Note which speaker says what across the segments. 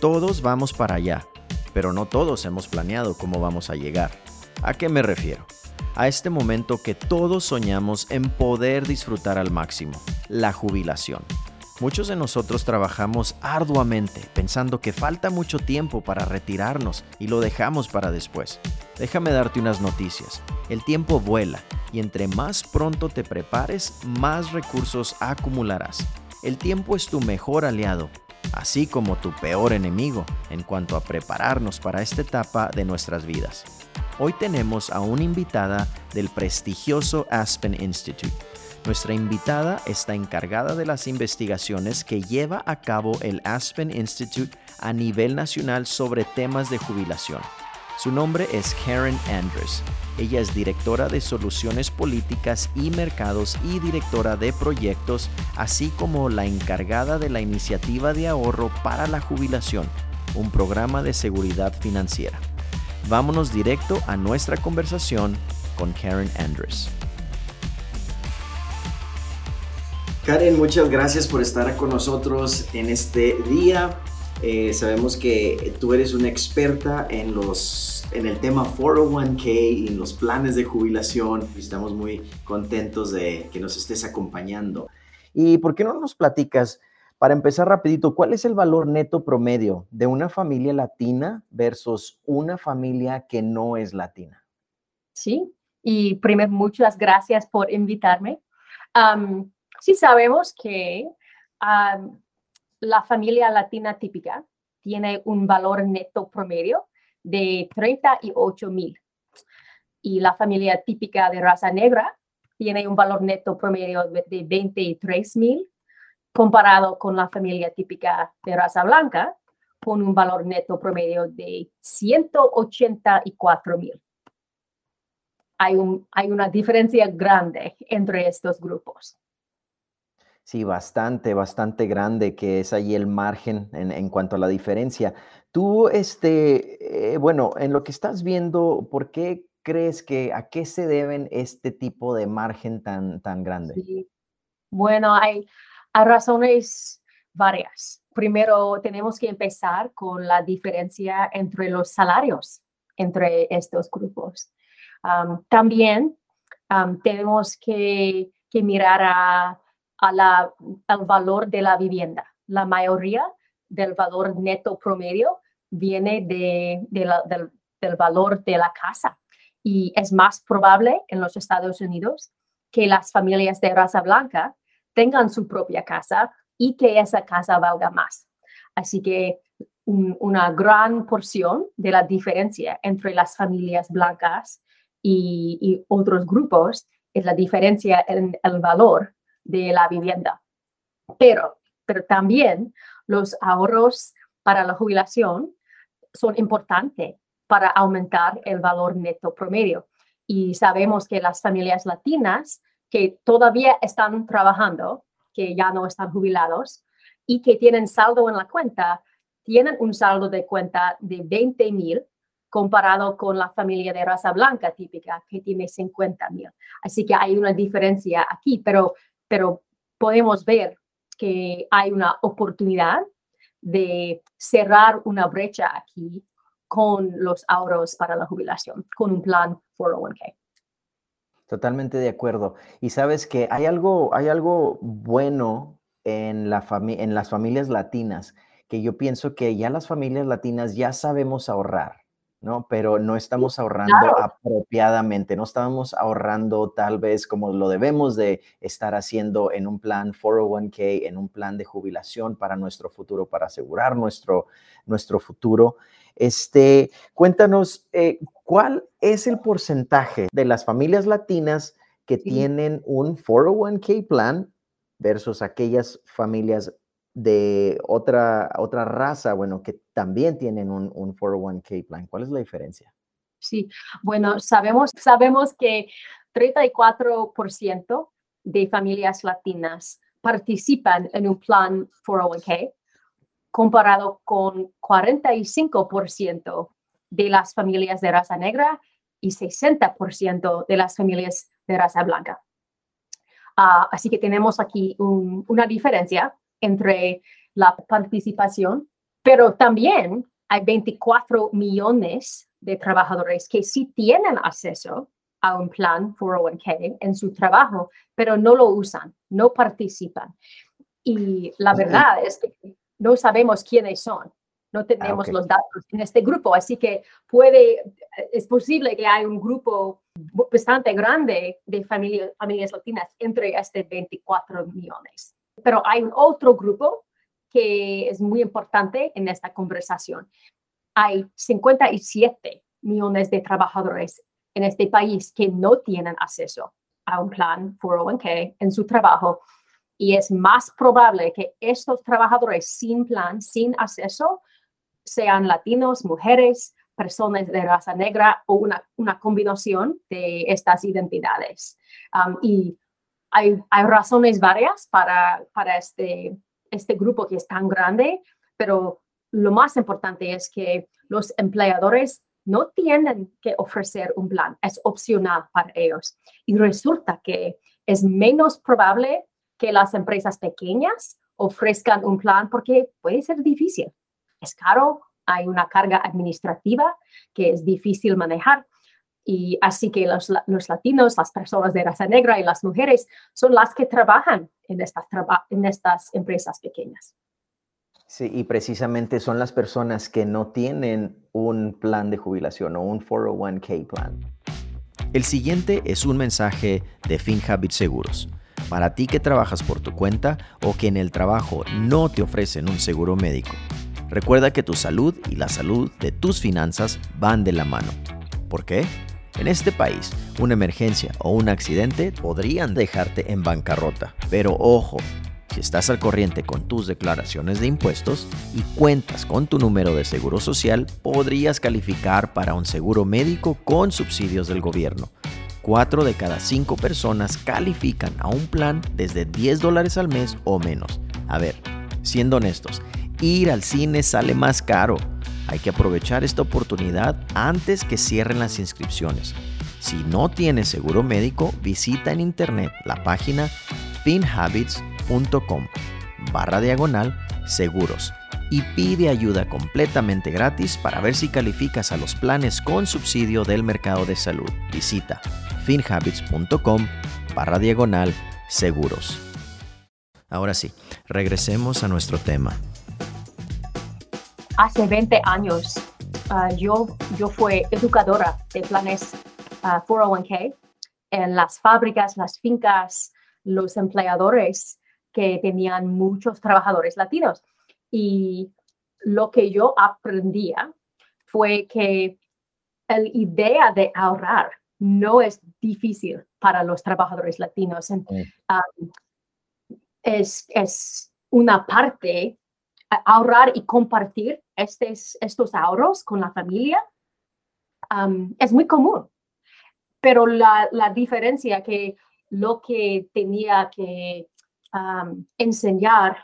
Speaker 1: Todos vamos para allá, pero no todos hemos planeado cómo vamos a llegar. ¿A qué me refiero? A este momento que todos soñamos en poder disfrutar al máximo, la jubilación. Muchos de nosotros trabajamos arduamente pensando que falta mucho tiempo para retirarnos y lo dejamos para después. Déjame darte unas noticias. El tiempo vuela y entre más pronto te prepares, más recursos acumularás. El tiempo es tu mejor aliado, así como tu peor enemigo en cuanto a prepararnos para esta etapa de nuestras vidas. Hoy tenemos a una invitada del prestigioso Aspen Institute nuestra invitada está encargada de las investigaciones que lleva a cabo el Aspen Institute a nivel nacional sobre temas de jubilación. Su nombre es Karen Andrews. Ella es directora de soluciones políticas y mercados y directora de proyectos, así como la encargada de la iniciativa de ahorro para la jubilación, un programa de seguridad financiera. Vámonos directo a nuestra conversación con Karen Andrews. Karen, muchas gracias por estar con nosotros en este día. Eh, sabemos que tú eres una experta en, los, en el tema 401k y en los planes de jubilación. Estamos muy contentos de que nos estés acompañando. ¿Y por qué no nos platicas, para empezar rapidito, cuál es el valor neto promedio de una familia latina versus una familia que no es latina?
Speaker 2: Sí, y primero muchas gracias por invitarme. Sí sabemos que la familia latina típica tiene un valor neto promedio de 38 mil y la familia típica de raza negra tiene un valor neto promedio de 23 mil comparado con la familia típica de raza blanca con un valor neto promedio de 184 mil. Hay, un, hay una diferencia grande entre estos grupos.
Speaker 1: Sí, bastante, bastante grande que es ahí el margen en, cuanto a la diferencia. Tú, este, eh, bueno, en lo que estás viendo, ¿por qué crees que a qué se deben este tipo de margen tan, tan grande?
Speaker 2: Bueno, hay, razones varias. Primero, tenemos que empezar con la diferencia entre los salarios entre estos grupos. también tenemos que, que mirar a al valor de la vivienda. La mayoría del valor neto promedio viene de, del, valor de la casa y es más probable en los Estados Unidos que las familias de raza blanca tengan su propia casa y que esa casa valga más. Así que una gran porción de la diferencia entre las familias blancas y, otros grupos es la diferencia en el valor de la vivienda. Pero, pero también los ahorros para la jubilación son importantes para aumentar el valor neto promedio. Y sabemos que las familias latinas que todavía están trabajando, que ya no están jubilados y que tienen saldo en la cuenta, tienen un saldo de cuenta de 20 mil comparado con la familia de raza blanca típica que tiene 50 mil. Así que hay una diferencia aquí, pero pero podemos ver que hay una oportunidad de cerrar una brecha aquí con los ahorros para la jubilación, con un plan 401k.
Speaker 1: Totalmente de acuerdo. Y sabes que hay algo, hay algo bueno en, la en las familias latinas, que yo pienso que ya las familias latinas ya sabemos ahorrar. ¿No? Pero no estamos ahorrando apropiadamente, no estamos ahorrando tal vez como lo debemos de estar haciendo en un plan 401k, en un plan de jubilación para nuestro futuro, para asegurar nuestro, nuestro futuro. Este, cuéntanos, eh, ¿cuál es el porcentaje de las familias latinas que tienen un 401k plan versus aquellas familias de otra, otra raza, bueno, que también tienen un, un 401k plan. ¿Cuál es la diferencia?
Speaker 2: Sí, bueno, sabemos, sabemos que 34% de familias latinas participan en un plan 401k, comparado con 45% de las familias de raza negra y 60% de las familias de raza blanca. Ah, así que tenemos aquí una diferencia entre la participación Pero también hay 24 millones de trabajadores que sí tienen acceso a un plan 401k en su trabajo, pero no lo usan, no participan. Y la verdad es que no sabemos quiénes son, no ah, tenemos los datos en este grupo, así que puede, es posible que hay un grupo bastante grande de familias, familias latinas entre este 24 millones. Pero hay un otro grupo que es muy importante en esta conversación. Hay 57 millones de trabajadores en este país que no tienen acceso a un plan 401k en su trabajo y es más probable que estos trabajadores sin plan, sin acceso, sean latinos, mujeres, personas de raza negra o una, una combinación de estas identidades. Um, y hay, razones varias para, para este, este grupo que es tan grande, pero lo más importante es que los empleadores no tienen que ofrecer un plan, es opcional para ellos. Y resulta que es menos probable que las empresas pequeñas ofrezcan un plan porque puede ser difícil. Es caro, hay una carga administrativa que es difícil manejar. Y así que los, latinos, las personas de raza negra y las mujeres son las que trabajan en estas, en estas empresas pequeñas.
Speaker 1: Sí, y precisamente son las personas que no tienen un plan de jubilación o un 401k plan. El siguiente es un mensaje de FinHabit Seguros. Para ti que trabajas por tu cuenta o que en el trabajo no te ofrecen un seguro médico, recuerda que tu salud y la salud de tus finanzas van de la mano. ¿Por qué? En este país, una emergencia o un accidente podrían dejarte en bancarrota. Pero ojo, si estás al corriente con tus declaraciones de impuestos y cuentas con tu número de seguro social, podrías calificar para un seguro médico con subsidios del gobierno. 4 de cada 5 personas califican a un plan desde 10 dólares al mes o menos. A ver, siendo honestos, ir al cine sale más caro. Hay que aprovechar esta oportunidad antes que cierren las inscripciones. Si no tienes seguro médico, visita en internet la página finhabits.com com barra diagonal seguros y pide ayuda completamente gratis para ver si calificas a los planes con subsidio del mercado de salud. Visita finhabits.com barra diagonal seguros. Ahora sí, regresemos a nuestro tema.
Speaker 2: Hace 20 años ah, yo, yo fui educadora de planes 401k ah, en las fábricas, las fincas, los empleadores que tenían muchos trabajadores latinos. Y lo que yo aprendía fue que la idea de ahorrar no es difícil para los trabajadores latinos. Um, es, es, una parte, ahorrar y compartir estos, estos ahorros con la familia es muy común. Pero la, la diferencia que lo que tenía que enseñar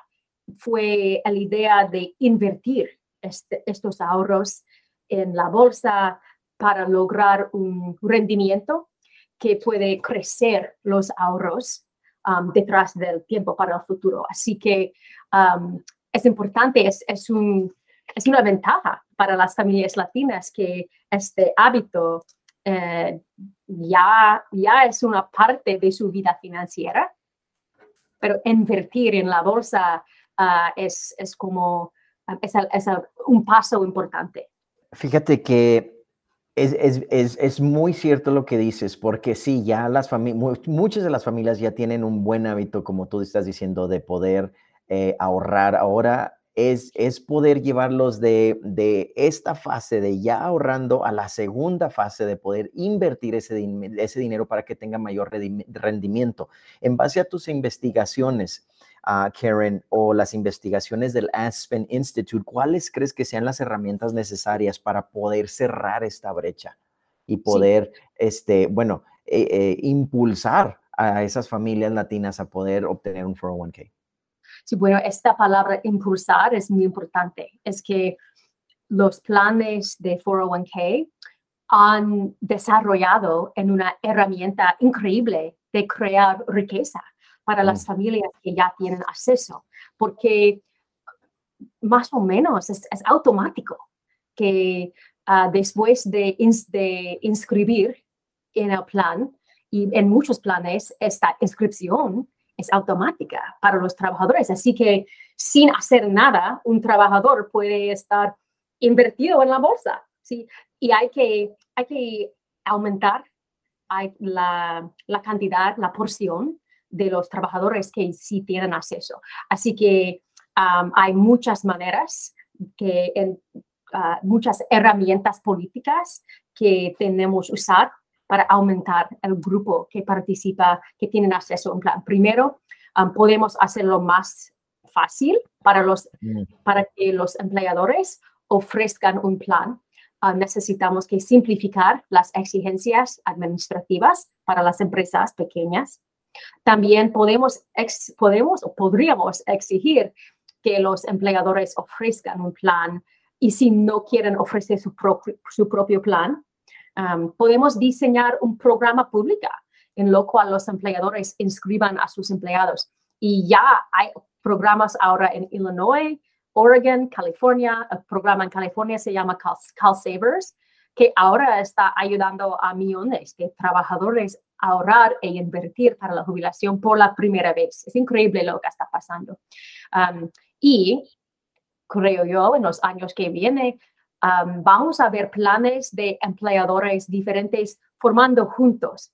Speaker 2: fue la idea de invertir este, estos ahorros en la bolsa para lograr un rendimiento que puede crecer los ahorros detrás del tiempo para el futuro. Así que es importante, es, es, un, es, una ventaja para las familias latinas que este hábito eh, ya, ya es una parte de su vida financiera pero invertir en la bolsa ah, es, es, como es, es, un paso importante.
Speaker 1: Fíjate que es, es, muy cierto lo que dices, porque sí, ya las familias, muchas de las familias ya tienen un buen hábito, como tú estás diciendo, de poder eh, ahorrar. Ahora es, poder llevarlos de, esta fase de ya ahorrando a la segunda fase de poder invertir ese, ese dinero para que tenga mayor rendimiento. En base a tus investigaciones, uh, Karen, o las investigaciones del Aspen Institute, ¿cuáles crees que sean las herramientas necesarias para poder cerrar esta brecha y poder, este, bueno, eh, eh, impulsar a esas familias latinas a poder obtener un 401k?
Speaker 2: Sí, bueno, esta palabra impulsar es muy importante. Es que los planes de 401k han desarrollado en una herramienta increíble de crear riqueza para las mm. familias que ya tienen acceso, porque más o menos es, automático que ah, después de, de inscribir en el plan, y en muchos planes esta inscripción es automática para los trabajadores. Así que sin hacer nada, un trabajador puede estar invertido en la bolsa. ¿sí? Y hay que, hay que aumentar la, la cantidad, la porción de los trabajadores que sí tienen acceso. Así que hay muchas maneras, que, en, ah, muchas herramientas políticas que tenemos usar para aumentar el grupo que participa, que tienen acceso a un plan. Primero, podemos hacerlo más fácil para, los, mm. para que los empleadores ofrezcan un plan. necesitamos que simplificar las exigencias administrativas para las empresas pequeñas. También podemos, podemos o podríamos exigir que los empleadores ofrezcan un plan y si no quieren ofrecer su, propio, su propio plan, podemos diseñar un programa público en lo cual los empleadores inscriban a sus empleados. Y ya hay programas ahora en Illinois, Oregon, California. El programa en California se llama Cal, Savers, que ahora está ayudando a millones de trabajadores a ahorrar e invertir para la jubilación por la primera vez. Es increíble lo que está pasando. y creo yo, en los años que vienen, vamos a ver planes de empleadores diferentes formando juntos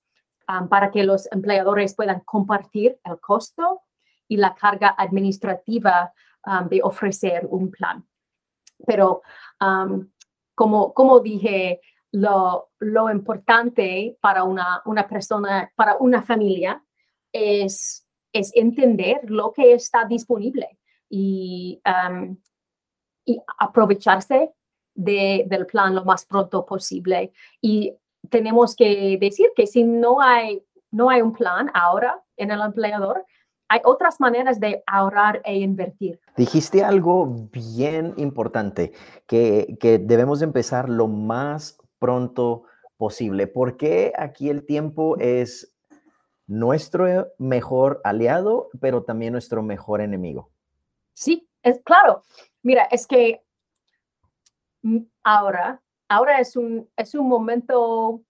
Speaker 2: para que los empleadores puedan compartir el costo y la carga administrativa de ofrecer un plan. Pero como, como dije, lo, lo importante para una, una, persona, para una familia, es, es entender lo que está disponible y, y aprovecharse del plan lo más pronto posible. Y tenemos que decir que si no hay, no hay un plan ahora en el empleador, hay otras maneras de ahorrar e invertir.
Speaker 1: Dijiste algo bien importante, que, que debemos empezar lo más pronto posible. porque aquí el tiempo es nuestro mejor aliado, pero también nuestro mejor enemigo?
Speaker 2: Sí, es claro. Mira, es que ahora, ahora es un, es un momento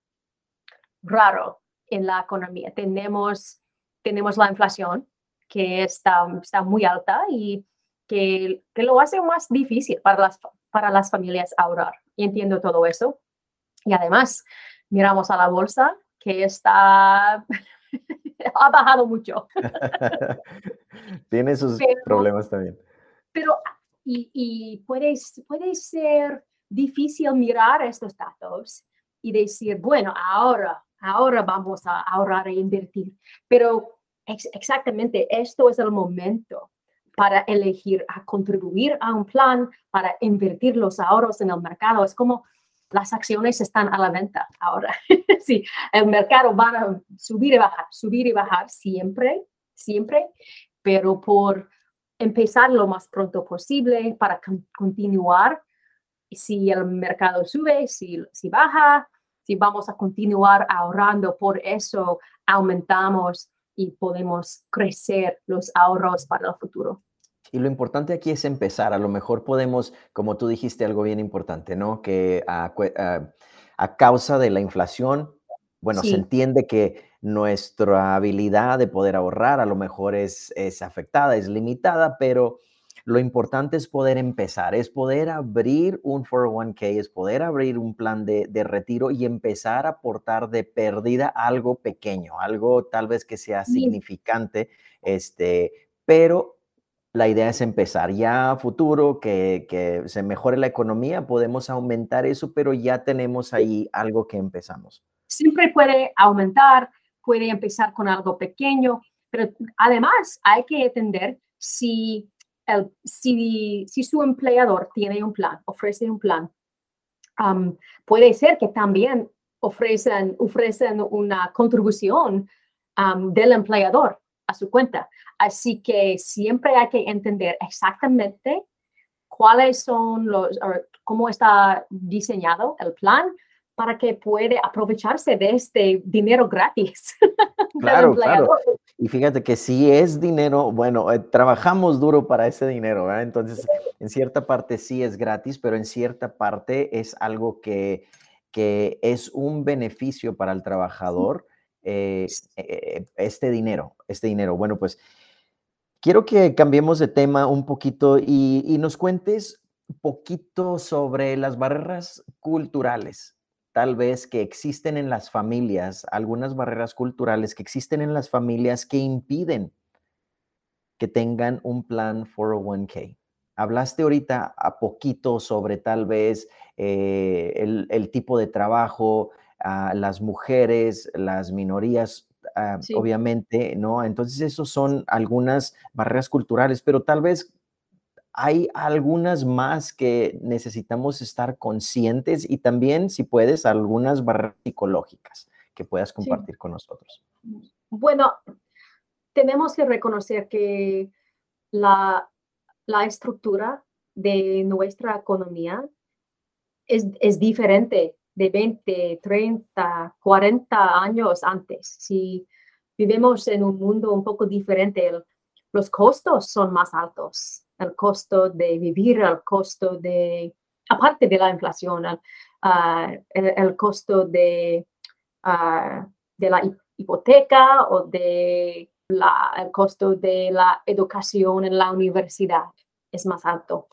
Speaker 2: raro en la economía. Tenemos, tenemos la inflación que está, está muy alta y que, que, lo hace más difícil para las, para las familias ahorrar. Y entiendo todo eso. Y además, miramos a la bolsa que está, ha bajado mucho.
Speaker 1: Tiene sus problemas también.
Speaker 2: Pero y, puede, puede ser difícil mirar estos datos y decir, bueno, ahora, ahora vamos a ahorrar e invertir. Pero exactamente esto es el momento para elegir a contribuir a un plan, para invertir los ahorros en el mercado. Es como las acciones están a la venta ahora. sí, el mercado va a subir y bajar, subir y bajar siempre, siempre, pero por empezar lo más pronto posible para continuar. Si el mercado sube, si, si baja, si vamos a continuar ahorrando, por eso aumentamos y podemos crecer los ahorros para el futuro.
Speaker 1: Y lo importante aquí es empezar. A lo mejor podemos, como tú dijiste, algo bien importante, ¿no? Que a, a, causa de la inflación, bueno, se entiende que nuestra habilidad de poder ahorrar a lo mejor es, es afectada, es limitada, pero lo importante es poder empezar, es poder abrir un 401k, es poder abrir un plan de, de, retiro y empezar a aportar de pérdida algo pequeño, algo tal vez que sea significante, este, pero la idea es empezar. Ya a futuro, que, que se mejore la economía, podemos aumentar eso, pero ya tenemos ahí algo que empezamos.
Speaker 2: Siempre puede aumentar, puede empezar con algo pequeño, pero además hay que entender si, el, si, si su empleador tiene un plan, ofrece un plan. puede ser que también ofrecen, ofrecen una contribución del empleador a su cuenta. Así que siempre hay que entender exactamente cuáles son los, cómo está diseñado el plan para que puede aprovecharse de este dinero gratis.
Speaker 1: Claro, claro. Y fíjate que si es dinero, bueno, eh, trabajamos duro para ese dinero, ¿verdad? Entonces, en cierta parte sí es gratis, pero en cierta parte es algo que, que es un beneficio para el trabajador, eh, eh, este dinero, este dinero. Bueno, pues quiero que cambiemos de tema un poquito y, y nos cuentes poquito sobre las barreras culturales tal vez que existen en las familias, algunas barreras culturales que existen en las familias que impiden que tengan un plan 401k. Hablaste ahorita a poquito sobre tal vez eh, el, tipo de trabajo, a las mujeres, las minorías, ah, obviamente, ¿no? Entonces, esos son algunas barreras culturales, pero tal vez hay algunas más que necesitamos estar conscientes y también, si puedes, algunas barreras psicológicas que puedas compartir con nosotros.
Speaker 2: Bueno, tenemos que reconocer que la, estructura de nuestra economía es, es, diferente de 20, 30, 40 años antes. Si vivimos en un mundo un poco diferente, los costos son más altos el costo de vivir, el costo de, aparte de la inflación, el, ah, costo de, ah, de la hipoteca o de la, el costo de la educación en la universidad es más alto,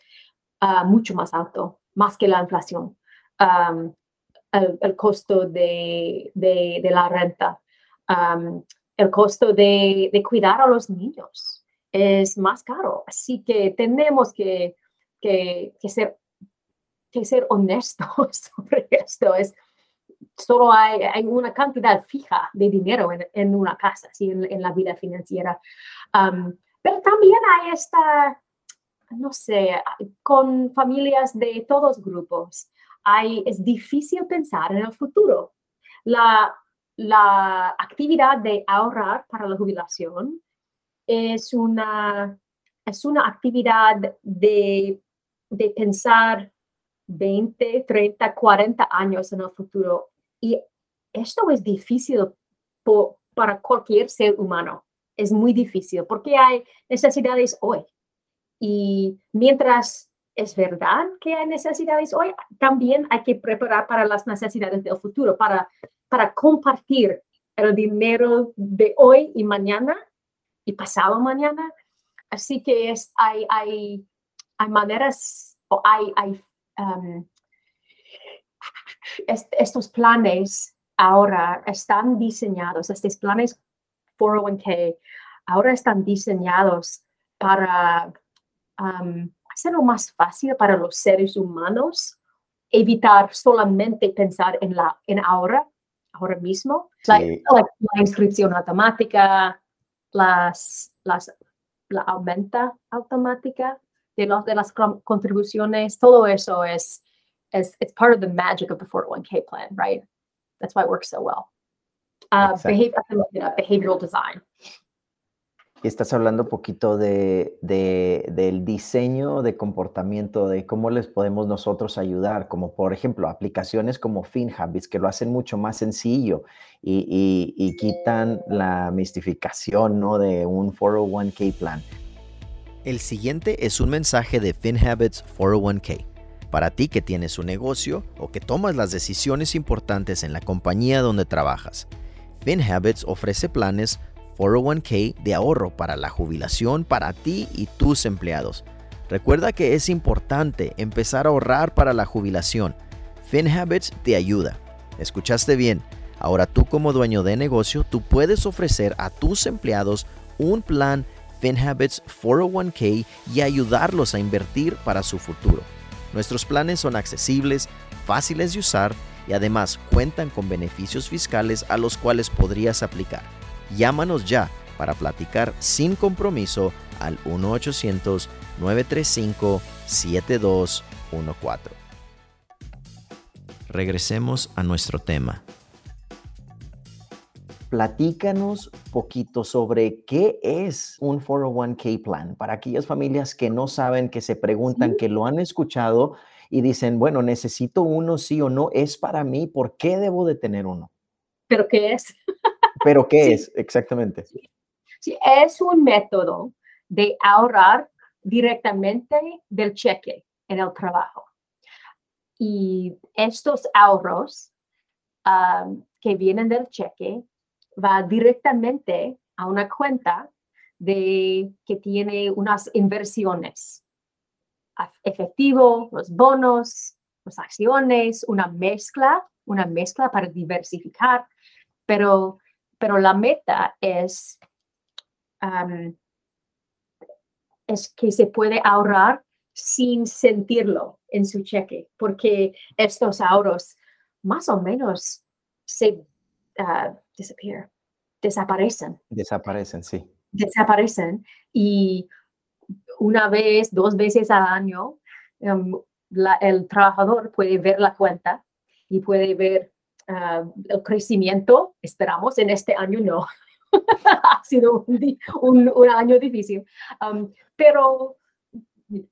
Speaker 2: ah, mucho más alto, más que la inflación. el, costo de, de, la renta, el costo de, de, cuidar a los niños es más caro. Así que tenemos que, que, ser, que ser honestos sobre esto. Es, solo hay, una cantidad fija de dinero en, en una casa, ¿sí? en, en, la vida financiera. pero también hay esta, no sé, con familias de todos grupos, hay, es difícil pensar en el futuro. La, la actividad de ahorrar para la jubilación es una, es una actividad de, de pensar 20, 30, 40 años en el futuro. Y esto es difícil para cualquier ser humano. Es muy difícil porque hay necesidades hoy. Y mientras es verdad que hay necesidades hoy, también hay que preparar para las necesidades del futuro, para, para compartir el dinero de hoy y mañana y pasado mañana. Así que es, hay, hay, hay maneras o hay, hay um, estos planes ahora están diseñados, estos planes 401k ahora están diseñados para um, hacerlo más fácil para los seres humanos, evitar solamente pensar en, la, en ahora, ahora mismo, la inscripción automática, las, las, la aumenta automática de, los, de las contribuciones, todo eso es, es it's part of the magic of the 401k plan, right? That's why it works so well. Uh, behavior, behavioral design.
Speaker 1: Y estás hablando un poquito de, del diseño de comportamiento, de cómo les podemos nosotros ayudar, como por ejemplo aplicaciones como FinHabits, que lo hacen mucho más sencillo y, quitan la mistificación ¿no? de un 401k plan. El siguiente es un mensaje de FinHabits 401k. Para ti que tienes un negocio o que tomas las decisiones importantes en la compañía donde trabajas, FinHabits ofrece planes 401k de ahorro para la jubilación para ti y tus empleados. Recuerda que es importante empezar a ahorrar para la jubilación. FinHabits te ayuda. ¿Escuchaste bien? Ahora tú como dueño de negocio, tú puedes ofrecer a tus empleados un plan FinHabits 401k y ayudarlos a invertir para su futuro. Nuestros planes son accesibles, fáciles de usar y además cuentan con beneficios fiscales a los cuales podrías aplicar. Llámanos ya para platicar sin compromiso al 1-800-935-7214. Regresemos a nuestro tema. Platícanos poquito sobre qué es un 401k plan para aquellas familias que no saben, que se preguntan, que lo han escuchado y dicen, bueno, necesito uno sí o no, es para mí, ¿por qué debo de tener uno?
Speaker 2: ¿Pero qué es?
Speaker 1: ¿Pero qué es exactamente?
Speaker 2: Sí, es un método de ahorrar directamente del cheque en el trabajo. Y estos ahorros que vienen del cheque va directamente a una cuenta de que tiene unas inversiones, efectivo, los bonos, las acciones, una mezcla, una mezcla para diversificar, pero, pero la meta es, es que se puede ahorrar sin sentirlo en su cheque, porque estos ahorros más o menos se uh, desaparecen.
Speaker 1: Desaparecen, sí.
Speaker 2: Desaparecen y una vez, dos veces al año, em, el trabajador puede ver la cuenta y puede ver ah, el crecimiento, esperamos, en este año no. ha sido un, un, año difícil, um, pero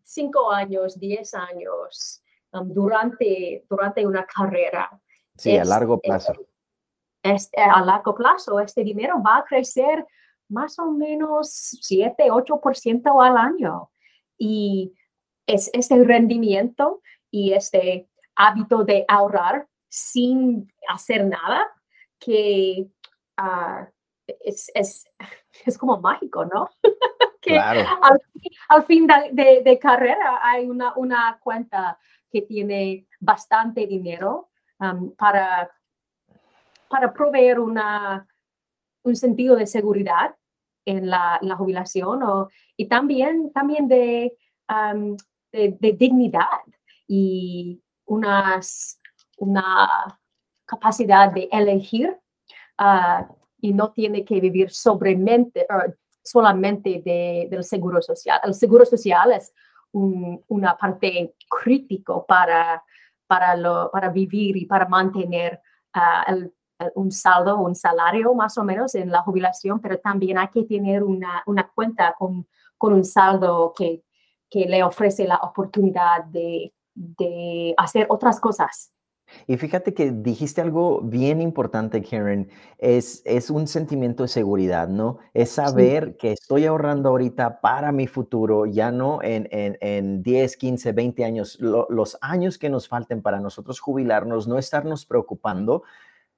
Speaker 2: cinco años, diez años, um, durante, durante una carrera.
Speaker 1: Sí, a largo plazo.
Speaker 2: Este, a largo plazo, este dinero va a crecer más o menos 7, 8% al año. Y es este rendimiento y este hábito de ahorrar sin hacer nada que ah, es, es, es, como mágico, ¿no? que al, fin de, de, carrera hay una, una cuenta que tiene bastante dinero um, para para proveer una, un sentido de seguridad en la, la jubilación o, y también, también de, de, dignidad y unas, una capacidad de elegir ah, y no tiene que vivir sobremente, solamente de, del seguro social. El seguro social es una parte crítico para, para, para vivir y para mantener uh, eh, un saldo, un salario más o menos en la jubilación, pero también hay que tener una, una cuenta con, con, un saldo que, que, le ofrece la oportunidad de, de hacer otras cosas.
Speaker 1: Y fíjate que dijiste algo bien importante, Karen, es, es un sentimiento de seguridad, ¿no? Es saber que estoy ahorrando ahorita para mi futuro, ya no en, en, en 10, 15, 20 años, los años que nos falten para nosotros jubilarnos, no estarnos preocupando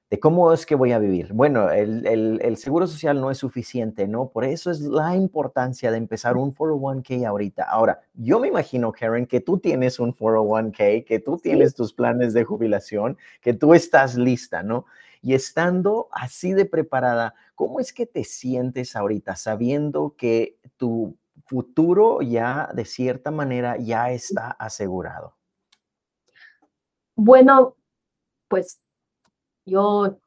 Speaker 1: de cómo es que voy a vivir. Bueno, el, seguro social no es suficiente, ¿no? Por eso es la importancia de empezar un 401k ahorita. Ahora, yo me imagino, Karen, que tú tienes un 401k, que tú tienes tus planes de jubilación, que tú estás lista, ¿no? Y estando así de preparada, ¿cómo es que te sientes ahorita sabiendo que tu futuro ya de cierta manera ya está asegurado?
Speaker 2: Bueno, pues yo,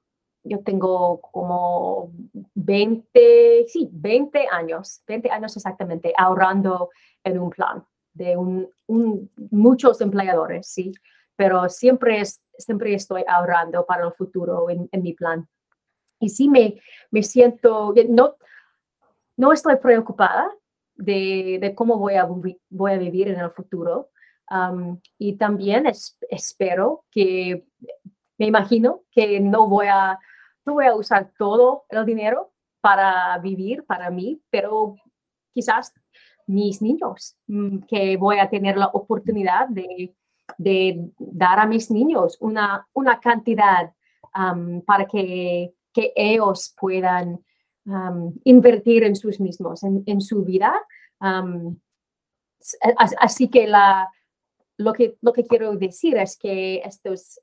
Speaker 2: yo tengo como 20, sí, 20 años, 20 años exactamente, ahorrando en un plan de un, muchos empleadores, sí, pero siempre, es, siempre estoy ahorrando para el futuro en, mi plan. Y sí me, me siento, no, no estoy preocupada de, de cómo voy a, voy a vivir en el futuro. Um, y también espero que me imagino que no voy a, no voy a usar todo el dinero para vivir para mí, pero quizás mis niños, mm, que voy a tener la oportunidad de, de dar a mis niños una, una cantidad para que, que, ellos puedan invertir en sus mismos, en, su vida. así que la, lo, que lo que quiero decir es que estos,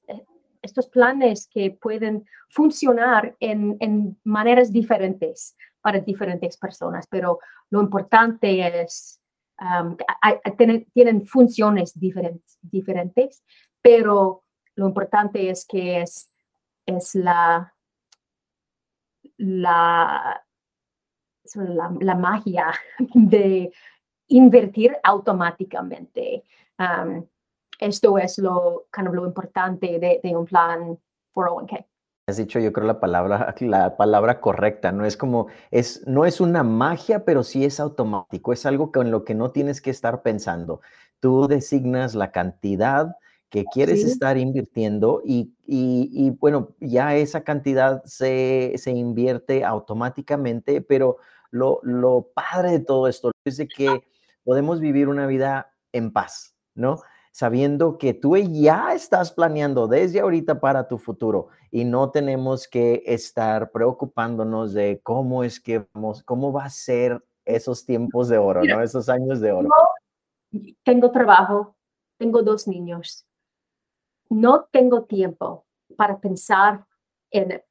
Speaker 2: estos planes que pueden funcionar en, maneras diferentes para diferentes personas, pero lo importante es, um, tienen, funciones diferentes, diferentes, pero lo importante es que es, es la, la, la, magia de invertir automáticamente. Um, esto es lo, kind of lo importante de, de, un plan 401k.
Speaker 1: Has dicho, yo creo, la palabra, la palabra correcta, no es como, es, no es una magia, pero sí es automático, es algo con lo que no tienes que estar pensando. tú designas la cantidad que quieres estar invirtiendo y, y, bueno, ya esa cantidad se, se invierte automáticamente, pero lo, lo, padre de todo esto es de que podemos vivir una vida en paz, ¿no? Sabiendo que tú ya estás planeando desde ahorita para tu futuro y no tenemos que estar preocupándonos de cómo es que vamos, cómo va a ser esos tiempos de oro, ¿no? Esos años de oro.
Speaker 2: Tengo trabajo, tengo dos niños. No tengo tiempo para pensar en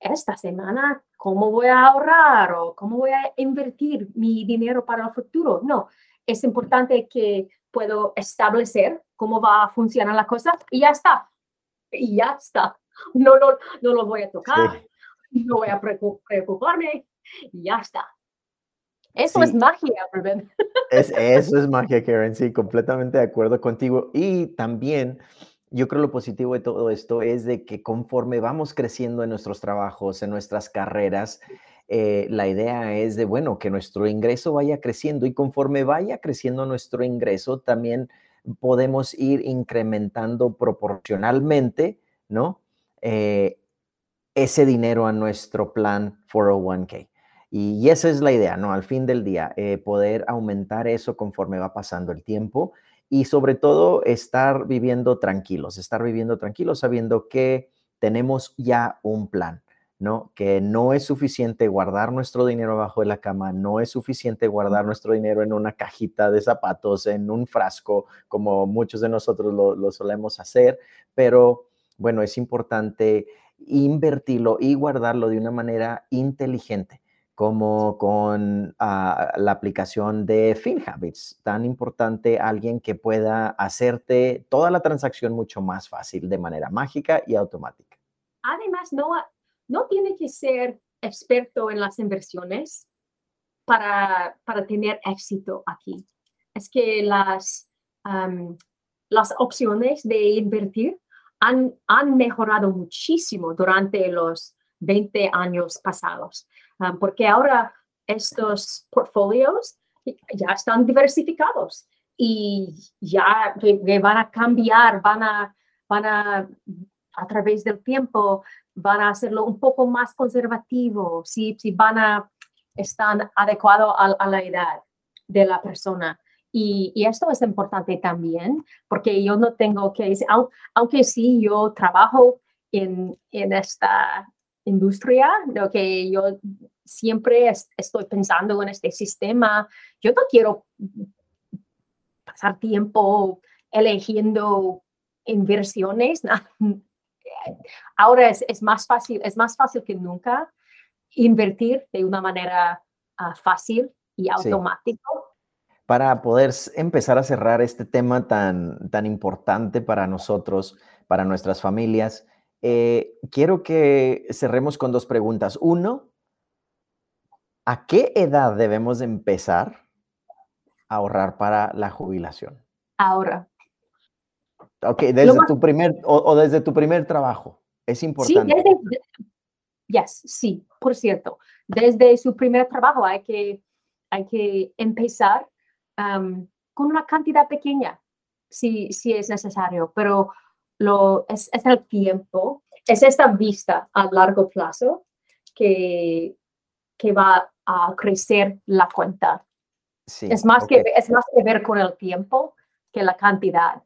Speaker 2: esta semana cómo voy a ahorrar o cómo voy a invertir mi dinero para el futuro. No, es importante que puedo establecer cómo va a funcionar la cosa y ya está. Y ya está. No, no, no lo voy a tocar, no voy a preocuparme y ya está. Eso es magia, Ruben.
Speaker 1: Es, eso es magia, Karen, sí, completamente de acuerdo contigo. Y también yo creo lo positivo de todo esto es de que conforme vamos creciendo en nuestros trabajos, en nuestras carreras, eh, la idea es de, bueno, que nuestro ingreso vaya creciendo y conforme vaya creciendo nuestro ingreso, también podemos ir incrementando proporcionalmente, ¿no? Eh, ese dinero a nuestro plan 401k. Y, esa es la idea, ¿no? Al fin del día, eh, poder aumentar eso conforme va pasando el tiempo y sobre todo estar viviendo tranquilos, estar viviendo tranquilos sabiendo que tenemos ya un plan, ¿no? Que no es suficiente guardar nuestro dinero abajo de la cama, no es suficiente guardar nuestro dinero en una cajita de zapatos, en un frasco, como muchos de nosotros lo, lo solemos hacer, pero bueno, es importante invertirlo y guardarlo de una manera inteligente como con ah, la aplicación de FinHabits, tan importante alguien que pueda hacerte toda la transacción mucho más fácil de manera mágica y automática.
Speaker 2: Además, no, no tiene que ser experto en las inversiones para, para tener éxito aquí. Es que las, las opciones de invertir han, han mejorado muchísimo durante los 20 años pasados. Porque ahora estos portfolios ya están diversificados y ya van a cambiar, van a, van a, a través del tiempo, van a hacerlo un poco más conservativo, si, si van a estar adecuados a, la edad de la persona. Y, y, esto es importante también, porque yo no tengo que, aunque, sí yo trabajo en, en esta industria, lo que yo siempre estoy pensando en este sistema. Yo no quiero pasar tiempo eligiendo inversiones. Ahora es, más fácil, es más fácil que nunca invertir de una manera ah, fácil y automática.
Speaker 1: Para poder empezar a cerrar este tema tan, tan importante para nosotros, para nuestras familias, eh, quiero que cerremos con dos preguntas. Uno, ¿a qué edad debemos empezar a ahorrar para la jubilación?
Speaker 2: Ahora.
Speaker 1: Ok, desde tu primer o, desde tu primer trabajo. Es importante.
Speaker 2: Sí, desde, yes, sí, por cierto. Desde su primer trabajo hay que, hay que empezar con una cantidad pequeña, si, si es necesario, pero lo, es, el tiempo, es esta vista a largo plazo que, que va a crecer la cuenta. es, más que, es más que ver con el tiempo que la cantidad.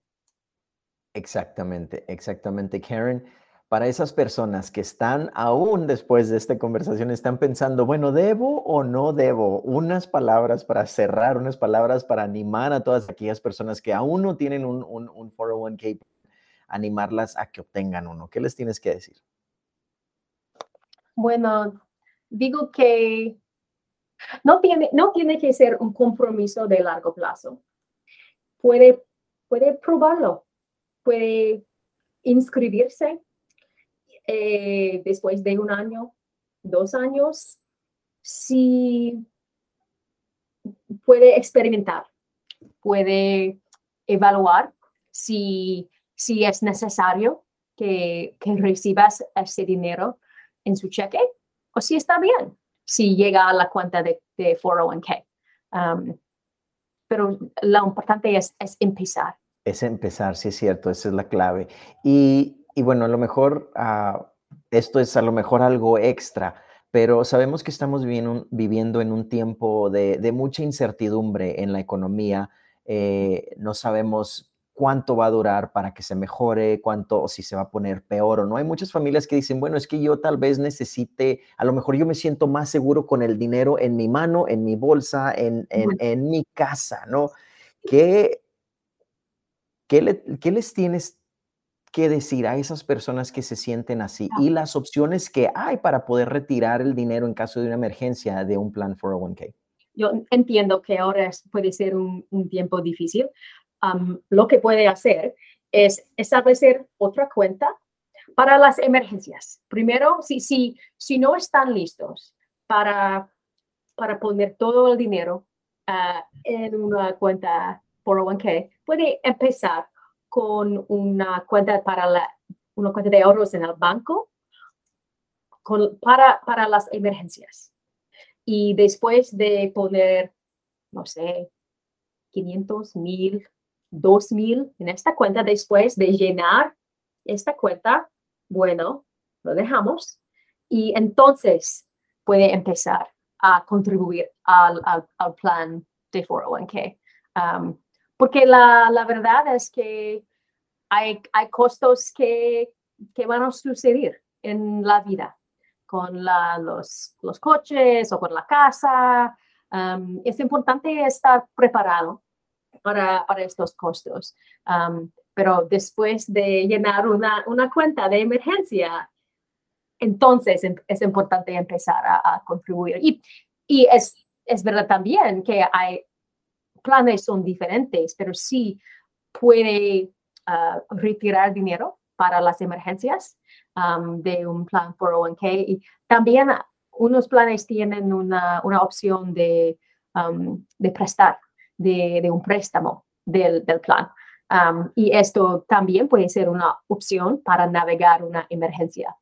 Speaker 1: Exactamente, exactamente, Karen. Para esas personas que están aún después de esta conversación, están pensando, bueno, ¿debo o no debo? Unas palabras para cerrar, unas palabras para animar a todas aquellas personas que aún no tienen un, un, un 401k animarlas a que obtengan uno. ¿Qué les tienes que decir?
Speaker 2: Bueno, digo que no tiene, no tiene que ser un compromiso de largo plazo. Puede, puede probarlo, puede inscribirse eh, después de un año, dos años, si puede experimentar, puede evaluar si si es necesario que, recibas ese dinero en su cheque o si está bien, si llega a la cuenta de, 401k. Um, pero lo importante es, es empezar.
Speaker 1: Es empezar, sí es cierto, esa es la clave. Y, y bueno, a lo mejor uh, esto es a lo mejor algo extra, pero sabemos que estamos viviendo, viviendo en un tiempo de, de, mucha incertidumbre en la economía. Eh, no sabemos cuánto va a durar para que se mejore, cuánto, o si se va a poner peor o no. Hay muchas familias que dicen, bueno, es que yo tal vez necesite, a lo mejor yo me siento más seguro con el dinero en mi mano, en mi bolsa, en, en, en mi casa, ¿no? ¿Qué, qué, le, ¿Qué les tienes que decir a esas personas que se sienten así y las opciones que hay para poder retirar el dinero en caso de una emergencia de un plan 401k?
Speaker 2: Yo entiendo que ahora puede ser un, un tiempo difícil, lo que puede hacer es establecer otra cuenta para las emergencias. Primero, si, si, si no están listos para, para poner todo el dinero uh, en una cuenta 401k, puede empezar con una cuenta para la, una cuenta de ahorros en el banco con, para, para las emergencias. Y después de poner, no sé, 500, 1000, 2000 en esta cuenta después de llenar esta cuenta, bueno, lo dejamos y entonces puede empezar a contribuir al, al, plan de 401k. Um, porque la, la, verdad es que hay, hay costos que, que, van a suceder en la vida con la, los, los, coches o con la casa. Um, es importante estar preparado para, para estos costos. pero después de llenar una, una, cuenta de emergencia, entonces em, es importante empezar a, contribuir. Y, y es, es verdad también que hay planes son diferentes, pero sí puede ah, retirar dinero para las emergencias de un plan 401k. Y también unos planes tienen una, una opción de, de prestar de, un préstamo del, plan. y esto también puede ser una opción para navegar una emergencia.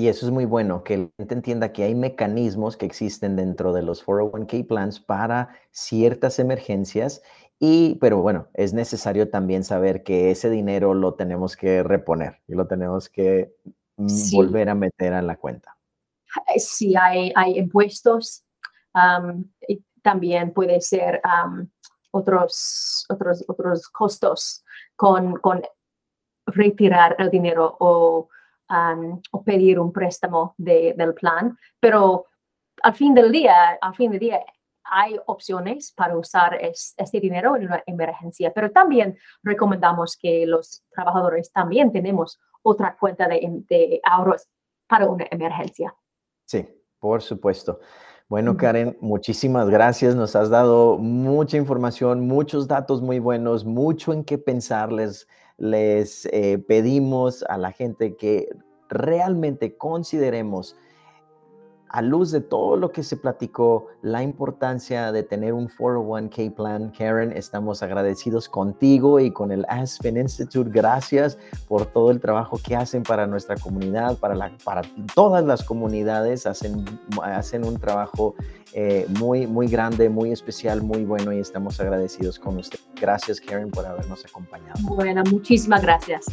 Speaker 1: Y eso es muy bueno, que la gente entienda que hay mecanismos que existen dentro de los 401k plans para ciertas emergencias. Y, pero bueno, es necesario también saber que ese dinero lo tenemos que reponer y lo tenemos que mm, volver a meter en la cuenta.
Speaker 2: Sí, hay, hay impuestos. y también puede ser otros, otros, otros costos con, con retirar el dinero o, o pedir un préstamo de, del plan, pero al fin del día, al fin del día hay opciones para usar este dinero en una emergencia, pero también recomendamos que los trabajadores también tenemos otra cuenta de, de ahorros para una emergencia.
Speaker 1: Sí, por supuesto. Bueno, Karen, muchísimas gracias. Nos has dado mucha información, muchos datos muy buenos, mucho en qué pensar. Les, eh, pedimos a la gente que realmente consideremos a luz de todo lo que se platicó, la importancia de tener un 401k plan, Karen, estamos agradecidos contigo y con el Aspen Institute. Gracias por todo el trabajo que hacen para nuestra comunidad, para, todas las comunidades. Hacen, un trabajo eh, muy, muy grande, muy especial, muy bueno y estamos agradecidos con usted. Gracias, Karen, por habernos acompañado.
Speaker 2: Bueno, muchísimas gracias.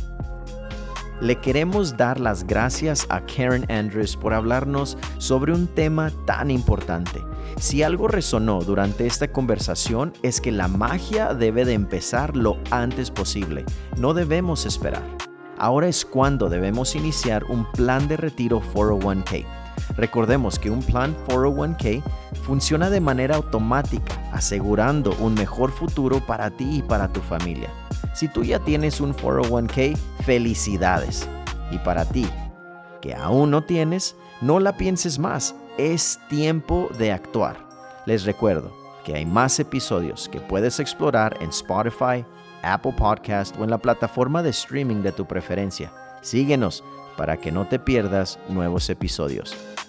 Speaker 1: Le queremos dar las gracias a Karen Andrews por hablarnos sobre un tema tan importante. Si algo resonó durante esta conversación es que la magia debe de empezar lo antes posible. No debemos esperar. Ahora es cuando debemos iniciar un plan de retiro 401k. Recordemos que un plan 401k funciona de manera automática, asegurando un mejor futuro para ti y para tu familia. Si tú ya tienes un 401k, felicidades. Y para ti, que aún no tienes, no la pienses más. Es tiempo de actuar. Les recuerdo que hay más episodios que puedes explorar en Spotify, Apple Podcast o en la plataforma de streaming de tu preferencia. Síguenos para que no te pierdas nuevos episodios.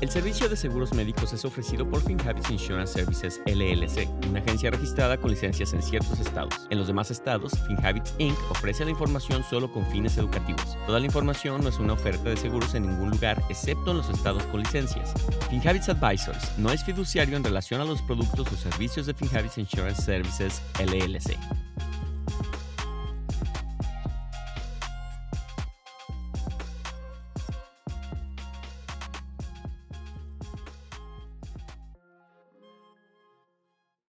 Speaker 3: El servicio de seguros médicos es ofrecido por FinHabits Insurance Services LLC, una agencia registrada con licencias en ciertos estados. En los demás estados, FinHabits Inc. ofrece la información solo con fines educativos. Toda la información no es una oferta de seguros en ningún lugar, excepto en los estados con licencias. FinHabits Advisors no es fiduciario en relación a los productos o servicios de FinHabits Insurance Services LLC.